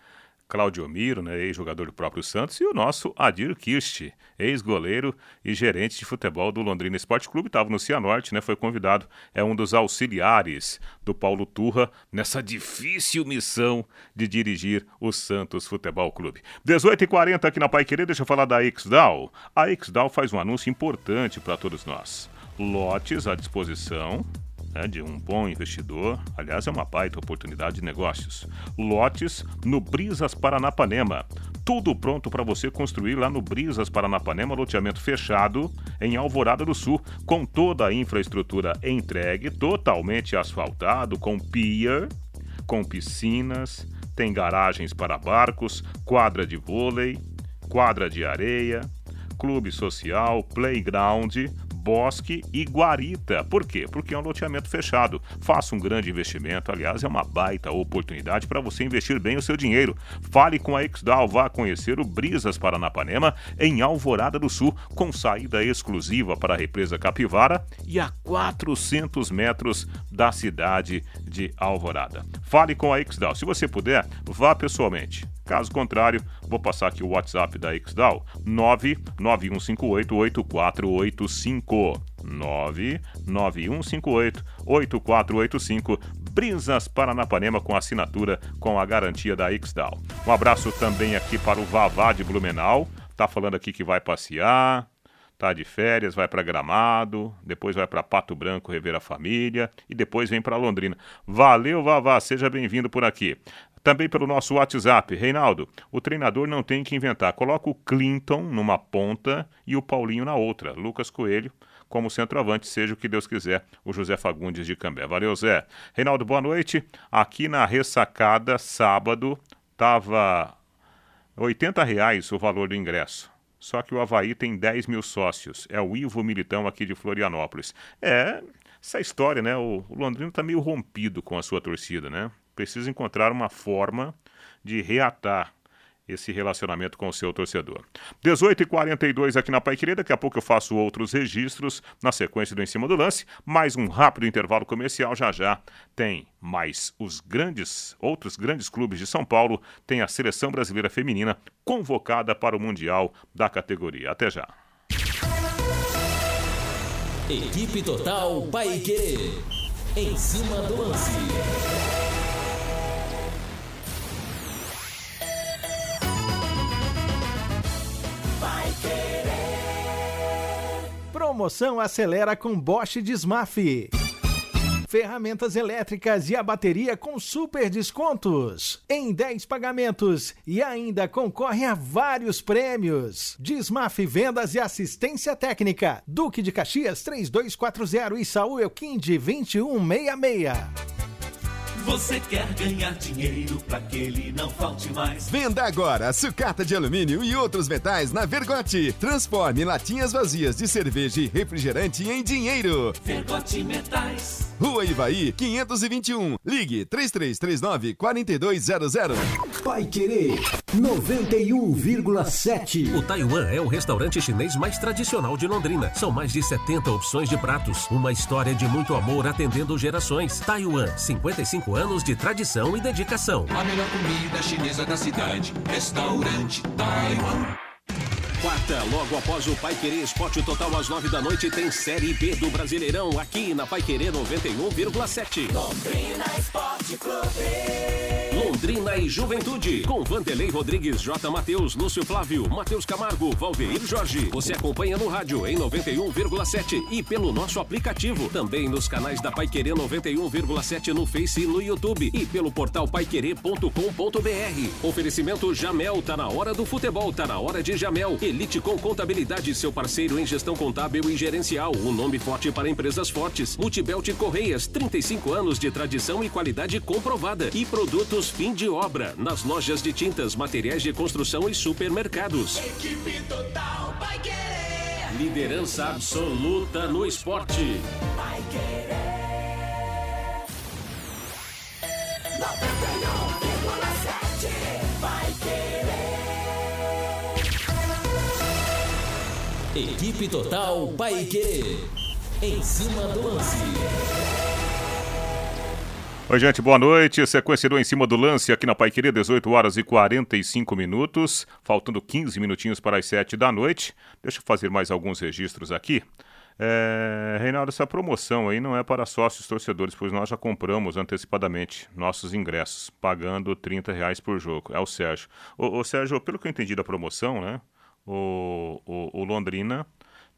Claudio Miro, né, ex-jogador do próprio Santos, e o nosso Adir Kirst, ex-goleiro e gerente de futebol do Londrina Esporte Clube, estava no Cianorte, né, foi convidado, é um dos auxiliares do Paulo Turra nessa difícil missão de dirigir o Santos Futebol Clube. 18h40 aqui na Pai Querer, deixa eu falar da XDAO. A XDAO faz um anúncio importante para todos nós. Lotes à disposição né, de um bom investidor. Aliás, é uma baita oportunidade de negócios. Lotes no Brisas Paranapanema. Tudo pronto para você construir lá no Brisas Paranapanema, loteamento fechado em Alvorada do Sul, com toda a infraestrutura entregue, totalmente asfaltado, com pier, com piscinas, tem garagens para barcos, quadra de vôlei, quadra de areia, clube social, playground, Bosque e Guarita. Por quê? Porque é um loteamento fechado. Faça um grande investimento, aliás, é uma baita oportunidade para você investir bem o seu dinheiro. Fale com a Exdal, vá conhecer o Brisas Paranapanema em Alvorada do Sul, com saída exclusiva para a represa Capivara e a 400 metros da cidade de Alvorada. Fale com a Exdal. Se você puder, vá pessoalmente. Caso contrário, vou passar aqui o WhatsApp da XDAO: 991588485. 991588485. Brisas Paranapanema com assinatura com a garantia da XDAO. Um abraço também aqui para o Vavá de Blumenau. Tá falando aqui que vai passear, tá de férias, vai para Gramado, depois vai para Pato Branco rever a família e depois vem para Londrina. Valeu, Vavá, seja bem-vindo por aqui. Também pelo nosso WhatsApp. Reinaldo, o treinador não tem que inventar. Coloca o Clinton numa ponta e o Paulinho na outra. Lucas Coelho como centroavante, seja o que Deus quiser, o José Fagundes de Cambé. Valeu, Zé. Reinaldo, boa noite. Aqui na ressacada, sábado, tava 80 reais o valor do ingresso. Só que o Havaí tem 10 mil sócios. É o Ivo Militão aqui de Florianópolis. É, essa história, né? O, o Londrino tá meio rompido com a sua torcida, né? Precisa encontrar uma forma de reatar esse relacionamento com o seu torcedor. 18h42 aqui na Pai Querida, daqui a pouco eu faço outros registros na sequência do Em Cima do Lance, mais um rápido intervalo comercial, já já tem mais os grandes, outros grandes clubes de São Paulo, tem a Seleção Brasileira Feminina convocada para o Mundial da categoria. Até já. Equipe Total Paique. Em cima do lance. Promoção acelera com Bosch Desmaf. Ferramentas elétricas e a bateria com super descontos em 10 pagamentos e ainda concorre a vários prêmios. Desmaf Vendas e Assistência Técnica. Duque de Caxias 3240 e Saúl Elquim de 2166. Você quer ganhar dinheiro para que ele não falte mais? Venda agora sucata de alumínio e outros metais na Vergote. Transforme latinhas vazias de cerveja e refrigerante em dinheiro. Vergote Metais. Rua Ivaí, 521. Ligue 3339 4200. Pai Querer 91,7. O Taiwan é o restaurante chinês mais tradicional de Londrina. São mais de 70 opções de pratos. Uma história de muito amor atendendo gerações. Taiwan, 55 anos de tradição e dedicação. A melhor comida chinesa da cidade. Restaurante Taiwan. quarta, logo após o Pai Querer Esporte Total às nove da noite, tem Série B do Brasileirão aqui na Pai Querer 91,7. Londrina Esporte Clube. Londrina e Juventude, com Vanderlei Rodrigues, J. Matheus, Lúcio Flávio, Matheus Camargo, Valdeir Jorge. Você acompanha no rádio em 91,7 e pelo nosso aplicativo. Também nos canais da Pai Querer 91,7 no Face e no YouTube e pelo portal paiquerer.com.br. Oferecimento Jamel, tá na hora do futebol, tá na hora de Jamel. Elite com Contabilidade, seu parceiro em gestão contábil e gerencial. Um nome forte para empresas fortes. Multibelt Correias, 35 anos de tradição e qualidade comprovada. E produtos fim de obra, nas lojas de tintas, materiais de construção e supermercados. Equipe total vai querer. Liderança absoluta no esporte. Vai querer. 91,7 vai querer. Equipe Total Paique. Em cima do lance. Oi, gente, boa noite. Sequência do Em Cima do Lance aqui na Pai Querer, 18 horas e 45 minutos. Faltando 15 minutinhos para as 7 da noite. Deixa eu fazer mais alguns registros aqui. É, Reinaldo, essa promoção aí não é para sócios torcedores, pois nós já compramos antecipadamente nossos ingressos, pagando 30 reais por jogo. É o Sérgio. Ô, Sérgio, pelo que eu entendi da promoção, né? O, o, o Londrina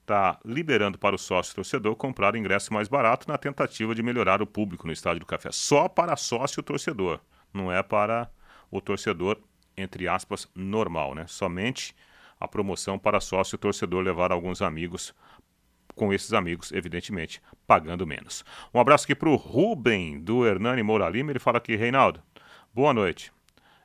está liberando para o sócio torcedor comprar ingresso mais barato na tentativa de melhorar o público no Estádio do Café. Só para sócio torcedor, não é para o torcedor, entre aspas, normal, né? Somente a promoção para sócio torcedor levar alguns amigos com esses amigos, evidentemente, pagando menos. Um abraço aqui para o Rubem, do Hernani Moura Lima. Ele fala aqui, Reinaldo, boa noite.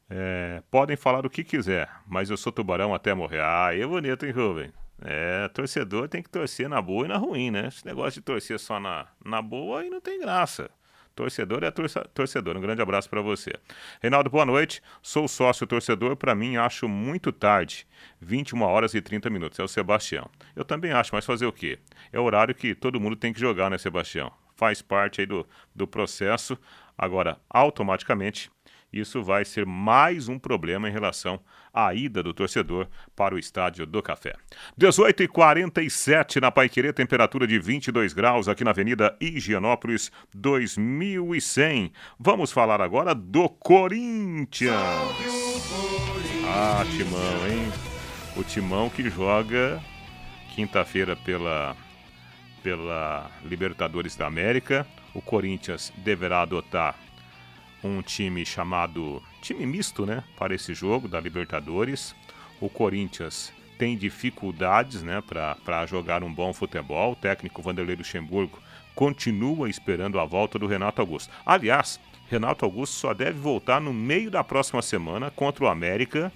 É, podem falar o que quiser, mas eu sou tubarão até morrer. Ah, é bonito, hein, Rubem? É, torcedor tem que torcer na boa e na ruim, né? Esse negócio de torcer só na, na boa aí não tem graça. Torcedor é torça, torcedor. Um grande abraço para você. Reinaldo, boa noite. Sou sócio torcedor. Para mim, acho muito tarde. 21 horas e 30 minutos. É o Sebastião. Eu também acho, mas fazer o quê? É o horário que todo mundo tem que jogar, né, Sebastião? Faz parte aí do, do processo. Agora, automaticamente, isso vai ser mais um problema em relação à ida do torcedor para o Estádio do Café. 18 e 47 na Paiquerê, temperatura de 22 graus aqui na Avenida Higienópolis 2100. Vamos falar agora do Corinthians. Ah, Timão, hein? O Timão que joga quinta-feira pela pela Libertadores da América. O Corinthians deverá adotar um time chamado time misto, né, para esse jogo da Libertadores. O Corinthians tem dificuldades, né, para jogar um bom futebol. O técnico Vanderlei Luxemburgo continua esperando a volta do Renato Augusto. Aliás, Renato Augusto só deve voltar no meio da próxima semana contra o América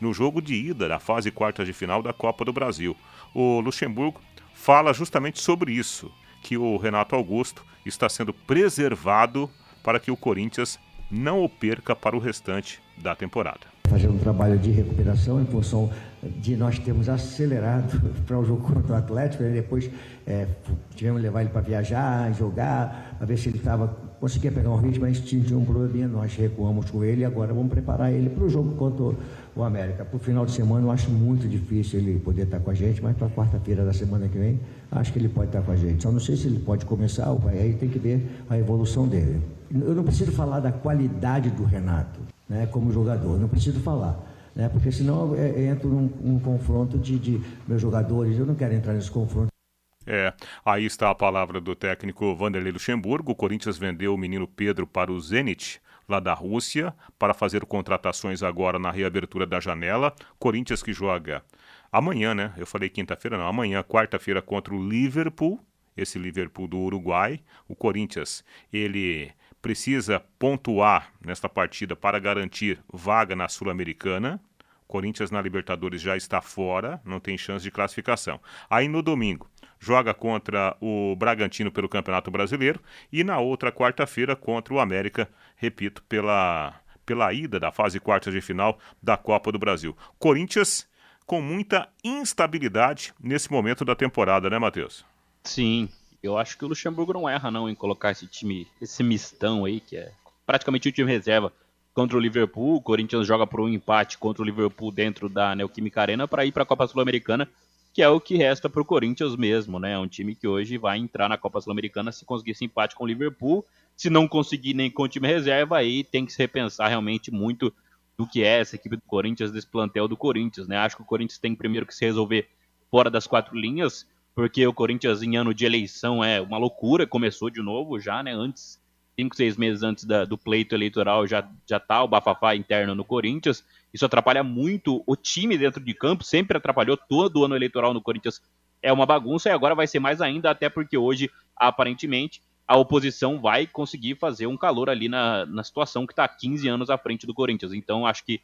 no jogo de ida da fase quarta de final da Copa do Brasil. O Luxemburgo fala justamente sobre isso, que o Renato Augusto está sendo preservado para que o Corinthians não o perca para o restante da temporada. Fazendo um trabalho de recuperação em função de nós termos acelerado para o jogo contra o Atlético, e depois é, tivemos que levar ele para viajar, jogar, para ver se ele estava conseguia pegar um ritmo, mas tinha um probleminha, nós recuamos com ele e agora vamos preparar ele para o jogo contra o América. Para o final de semana eu acho muito difícil ele poder estar com a gente, mas para quarta-feira da semana que vem, acho que ele pode estar com a gente. Só não sei se ele pode começar, aí tem que ver a evolução dele. Eu não preciso falar da qualidade do Renato, né, como jogador, não preciso falar. Né, porque senão eu, eu entro num, num confronto de, de meus jogadores, eu não quero entrar nesse confronto. É, aí está a palavra do técnico Vanderlei Luxemburgo. O Corinthians vendeu o menino Pedro para o Zenit, lá da Rússia, para fazer contratações agora na reabertura da janela. Corinthians que joga amanhã, né? Eu falei quinta-feira, não, amanhã, quarta-feira, contra o Liverpool, esse Liverpool do Uruguai. O Corinthians, ele precisa pontuar nesta partida para garantir vaga na Sul-Americana. Corinthians na Libertadores já está fora, não tem chance de classificação. Aí no domingo, joga contra o Bragantino pelo Campeonato Brasileiro e na outra quarta-feira contra o América, repito, pela, pela ida da fase quarta de final da Copa do Brasil. Corinthians com muita instabilidade nesse momento da temporada, né, Matheus? Sim, eu acho que o Luxemburgo não erra não em colocar esse time, esse mistão aí, que é praticamente o time reserva contra o Liverpool. O Corinthians joga por um empate contra o Liverpool dentro da Neoquímica Arena para ir para a Copa Sul-Americana, que é o que resta para o Corinthians mesmo, né? É um time que hoje vai entrar na Copa Sul-Americana se conseguir esse empate com o Liverpool. Se não conseguir nem com o time reserva, aí tem que se repensar realmente muito do que é essa equipe do Corinthians, desse plantel do Corinthians, né? Acho que o Corinthians tem primeiro que se resolver fora das quatro linhas, porque o Corinthians em ano de eleição é uma loucura, começou de novo já, né? Antes cinco, seis meses antes da, do pleito eleitoral já, já tá o bafafá interno no Corinthians. Isso atrapalha muito o time dentro de campo, sempre atrapalhou todo o ano eleitoral no Corinthians. É uma bagunça e agora vai ser mais ainda, até porque hoje, aparentemente, a oposição vai conseguir fazer um calor ali na, na situação que está 15 anos à frente do Corinthians. Então, acho que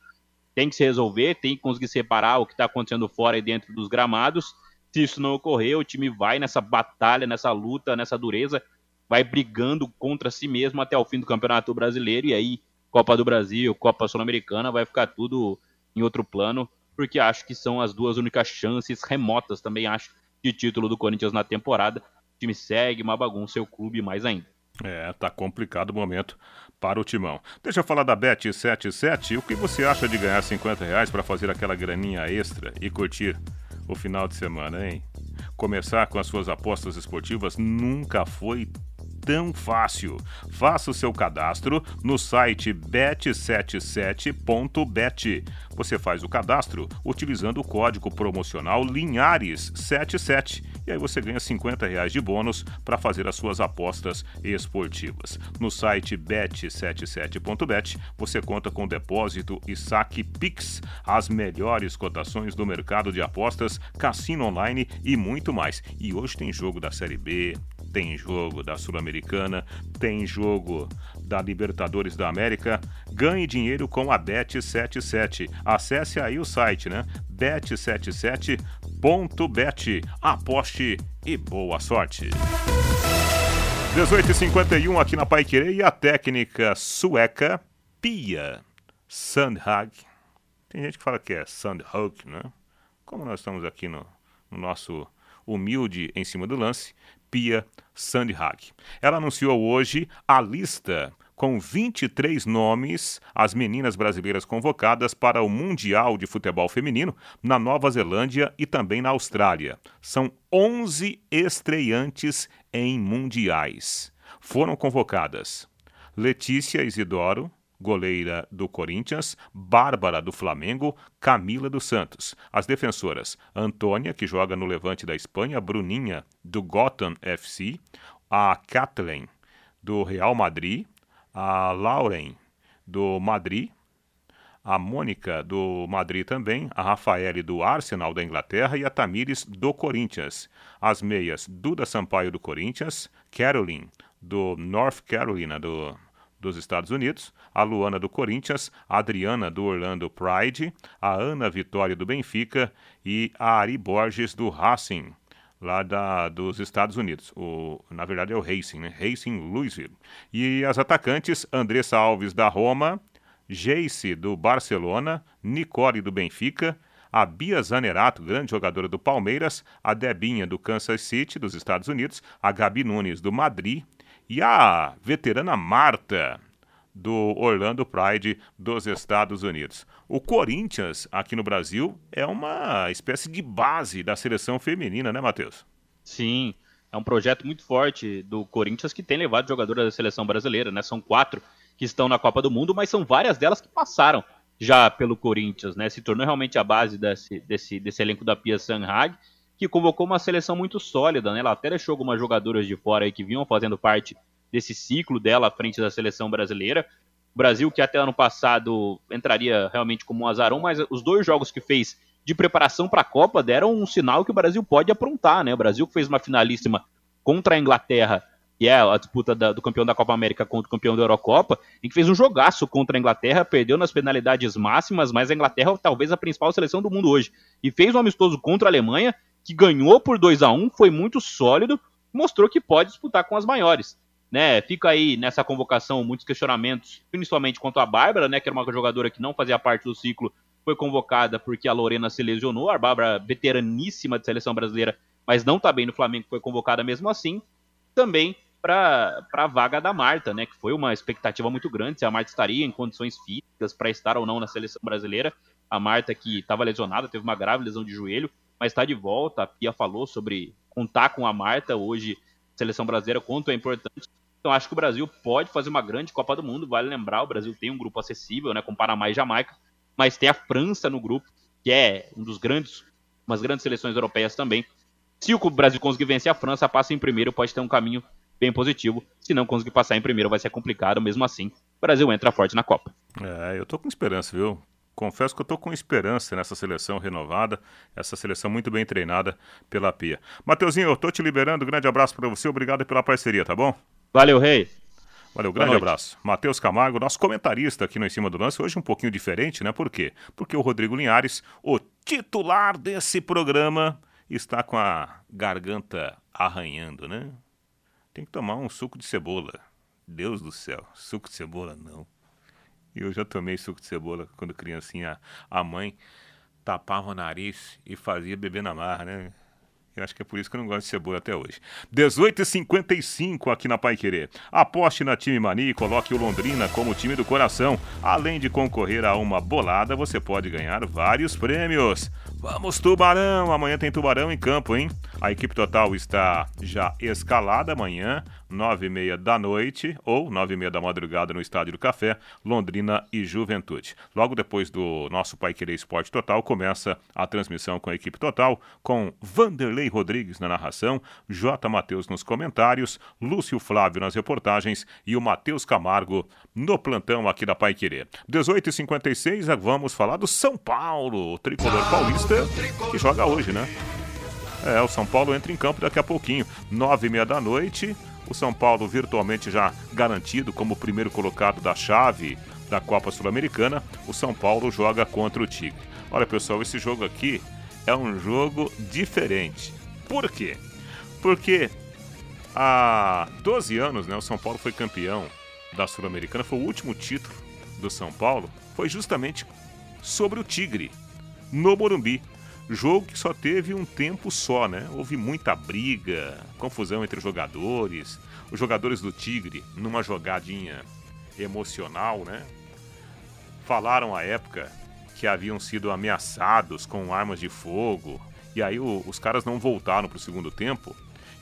tem que se resolver, tem que conseguir separar o que está acontecendo fora e dentro dos gramados. Se isso não ocorrer, o time vai nessa batalha, nessa luta, nessa dureza vai brigando contra si mesmo até o fim do Campeonato Brasileiro e aí Copa do Brasil, Copa Sul-Americana vai ficar tudo em outro plano, porque acho que são as duas únicas chances remotas também acho de título do Corinthians na temporada. O time segue uma bagunça, o clube mais ainda. É, tá complicado o momento para o Timão. Deixa eu falar da Bet77. O que você acha de ganhar 50 reais para fazer aquela graninha extra e curtir o final de semana, hein? Começar com as suas apostas esportivas nunca foi tão fácil. Faça o seu cadastro no site bet77.bet. Você faz o cadastro utilizando o código promocional Linhares77 e aí você ganha 50 reais de bônus para fazer as suas apostas esportivas. No site bet77.bet você conta com depósito e saque Pix, as melhores cotações do mercado de apostas, cassino online e muito mais. E hoje tem jogo da Série B, tem jogo da Sul-Americana, tem jogo da Libertadores da América. Ganhe dinheiro com a Bet77. Acesse aí o site, né? bet77.bet. Aposte e boa sorte. 18h51 aqui na Paiquerê e a técnica sueca Pia Sandhag. Tem gente que fala que é Sandhag, né? Como nós estamos aqui no, no nosso humilde em cima do lance, Pia Sandhag. Ela anunciou hoje a lista com 23 nomes as meninas brasileiras convocadas para o Mundial de Futebol Feminino na Nova Zelândia e também na Austrália. São 11 estreantes em mundiais. Foram convocadas Letícia Isidoro, goleira do Corinthians, Bárbara do Flamengo, Camila dos Santos. As defensoras, Antônia, que joga no Levante da Espanha, Bruninha, do Gotham FC, a Kathleen, do Real Madrid, a Lauren, do Madrid, a Mônica, do Madrid também, a Rafaele, do Arsenal da Inglaterra e a Tamires, do Corinthians. As meias, Duda Sampaio, do Corinthians, Caroline, do North Carolina, do dos Estados Unidos, a Luana do Corinthians, a Adriana do Orlando Pride, a Ana Vitória do Benfica e a Ari Borges do Racing, lá da, dos Estados Unidos. O, na verdade é o Racing, né? Racing Louisville. E as atacantes, Andressa Alves da Roma, Jace do Barcelona, Nicole do Benfica, a Bia Zanerato, grande jogadora do Palmeiras, a Debinha do Kansas City, dos Estados Unidos, a Gabi Nunes do Madrid, e a veterana Marta, do Orlando Pride dos Estados Unidos. O Corinthians, aqui no Brasil, é uma espécie de base da seleção feminina, né, Matheus? Sim, é um projeto muito forte do Corinthians que tem levado jogadoras da seleção brasileira, né? São quatro que estão na Copa do Mundo, mas são várias delas que passaram já pelo Corinthians, né? Se tornou realmente a base desse, desse, desse elenco da Pia Sanhag que convocou uma seleção muito sólida, né? Ela até deixou algumas jogadoras de fora aí que vinham fazendo parte desse ciclo dela à frente da seleção brasileira. O Brasil, que até ano passado entraria realmente como um azarão, mas os dois jogos que fez de preparação para a Copa deram um sinal que o Brasil pode aprontar, né? O Brasil que fez uma finalíssima contra a Inglaterra, que é a disputa da, do campeão da Copa América contra o campeão da Eurocopa, e que fez um jogaço contra a Inglaterra, perdeu nas penalidades máximas, mas a Inglaterra talvez a principal seleção do mundo hoje. E fez um amistoso contra a Alemanha, que ganhou por 2 a 1 foi muito sólido, mostrou que pode disputar com as maiores. Né, fica aí nessa convocação muitos questionamentos, principalmente quanto a Bárbara, né, que era uma jogadora que não fazia parte do ciclo, foi convocada porque a Lorena se lesionou, a Bárbara veteraníssima de seleção brasileira, mas não está bem no Flamengo, foi convocada mesmo assim. Também para a vaga da Marta, né? Que foi uma expectativa muito grande se a Marta estaria em condições físicas para estar ou não na seleção brasileira. A Marta que estava lesionada, teve uma grave lesão de joelho, mas está de volta. A Pia falou sobre contar com a Marta hoje, seleção brasileira, quanto é importante. Então acho que o Brasil pode fazer uma grande Copa do Mundo. Vale lembrar, o Brasil tem um grupo acessível, né? Com Panamá e Jamaica, mas tem a França no grupo, que é um dos grandes, umas grandes seleções europeias também. Se o Brasil conseguir vencer a França, passa em primeiro, pode ter um caminho bem positivo. Se não conseguir passar em primeiro, vai ser complicado. Mesmo assim, o Brasil entra forte na Copa. É, eu tô com esperança, viu? Confesso que eu tô com esperança nessa seleção renovada, essa seleção muito bem treinada pela Pia. Mateuzinho, eu tô te liberando. Grande abraço para você. Obrigado pela parceria, tá bom? Valeu, Rei. Valeu, grande abraço. Matheus Camargo, nosso comentarista aqui no Em Cima do Lance, hoje um pouquinho diferente, né? Por quê? Porque o Rodrigo Linhares, o titular desse programa, está com a garganta arranhando, né? Tem que tomar um suco de cebola. Deus do céu, suco de cebola não. Eu já tomei suco de cebola quando criancinha. A mãe tapava o nariz e fazia beber na marra, né? Eu acho que é por isso que eu não gosto de cebola até hoje. 18h55 aqui na Pai Querer. Aposte na Time Mani e coloque o Londrina como time do coração. Além de concorrer a uma bolada, você pode ganhar vários prêmios. Vamos, Tubarão! Amanhã tem Tubarão em campo, hein? A equipe total está já escalada amanhã, nove e meia da noite ou nove e meia da madrugada no Estádio do Café, Londrina e Juventude. Logo depois do nosso Pai Querer Esporte Total, começa a transmissão com a equipe total, com Vanderlei Rodrigues na narração, J. Matheus nos comentários, Lúcio Flávio nas reportagens e o Matheus Camargo no plantão aqui da Pai Querer. 18h56, vamos falar do São Paulo, o tricolor paulista que joga hoje, né? É, o São Paulo entra em campo daqui a pouquinho, nove e meia da noite. O São Paulo virtualmente já garantido como primeiro colocado da chave da Copa Sul-Americana. O São Paulo joga contra o Tigre. Olha, pessoal, esse jogo aqui é um jogo diferente. Por quê? Porque há 12 anos, né, o São Paulo foi campeão da Sul-Americana. Foi o último título do São Paulo. Foi justamente sobre o Tigre, no Morumbi. Jogo que só teve um tempo só, né? Houve muita briga, confusão entre os jogadores. Os jogadores do Tigre, numa jogadinha emocional, né? Falaram à época que haviam sido ameaçados com armas de fogo. E aí o, os caras não voltaram para o segundo tempo.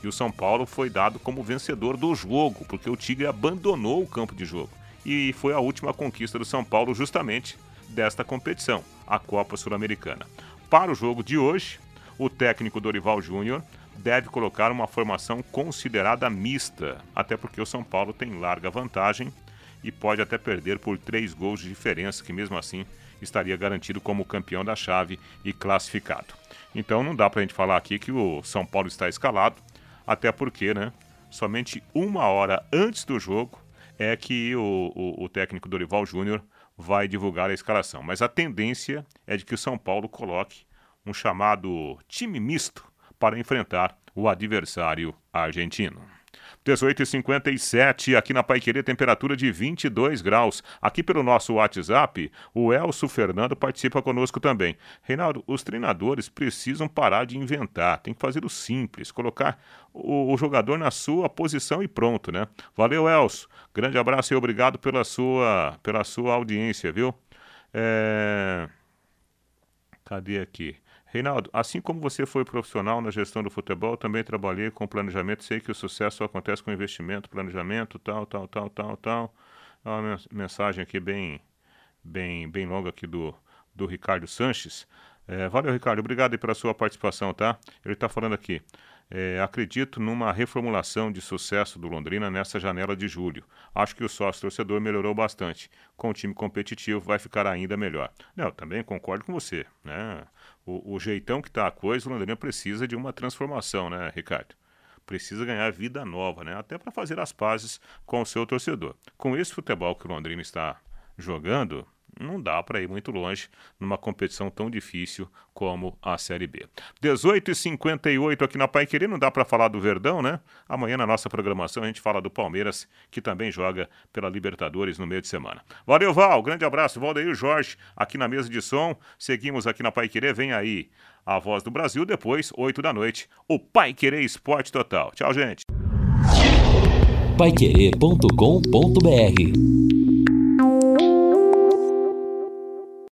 E o São Paulo foi dado como vencedor do jogo, porque o Tigre abandonou o campo de jogo. E foi a última conquista do São Paulo, justamente desta competição, a Copa Sul-Americana. Para o jogo de hoje, o técnico Dorival Júnior deve colocar uma formação considerada mista, até porque o São Paulo tem larga vantagem e pode até perder por três gols de diferença, que mesmo assim estaria garantido como campeão da chave e classificado. Então não dá para a gente falar aqui que o São Paulo está escalado, até porque, né? Somente uma hora antes do jogo é que o, o, o técnico Dorival Júnior vai divulgar a escalação. Mas a tendência é de que o São Paulo coloque um chamado time misto para enfrentar o adversário argentino. 18h57, aqui na Paiquerê, temperatura de 22 graus. Aqui pelo nosso WhatsApp, o Elso Fernando participa conosco também. Reinaldo, os treinadores precisam parar de inventar, tem que fazer o simples, colocar o, o jogador na sua posição e pronto, né? Valeu, Elso. Grande abraço e obrigado pela sua, pela sua audiência, viu? É... Cadê aqui? Reinaldo, assim como você foi profissional na gestão do futebol, também trabalhei com planejamento. Sei que o sucesso acontece com investimento, planejamento, tal, tal, tal, tal, tal. É uma mensagem aqui bem, bem, bem longa aqui do, do Ricardo Sanches. É, valeu, Ricardo. Obrigado pela sua participação, tá? Ele está falando aqui. É, acredito numa reformulação de sucesso do Londrina nessa janela de julho. Acho que o sócio torcedor melhorou bastante. Com o time competitivo vai ficar ainda melhor. Não, também concordo com você. Né? O, o jeitão que está a coisa, o Londrina precisa de uma transformação, né, Ricardo? Precisa ganhar vida nova, né? Até para fazer as pazes com o seu torcedor. Com esse futebol que o Londrina está jogando, não dá para ir muito longe numa competição tão difícil como a Série B. 18 e 58 aqui na Pai Querer, não dá para falar do Verdão, né? Amanhã na nossa programação a gente fala do Palmeiras, que também joga pela Libertadores no meio de semana. Valeu, Val, grande abraço. Valdeir Jorge aqui na mesa de som. Seguimos aqui na Pai Querer, vem aí a Voz do Brasil, depois, 8 da noite, o Pai Querer Esporte Total. Tchau, gente. paiquerê.com.br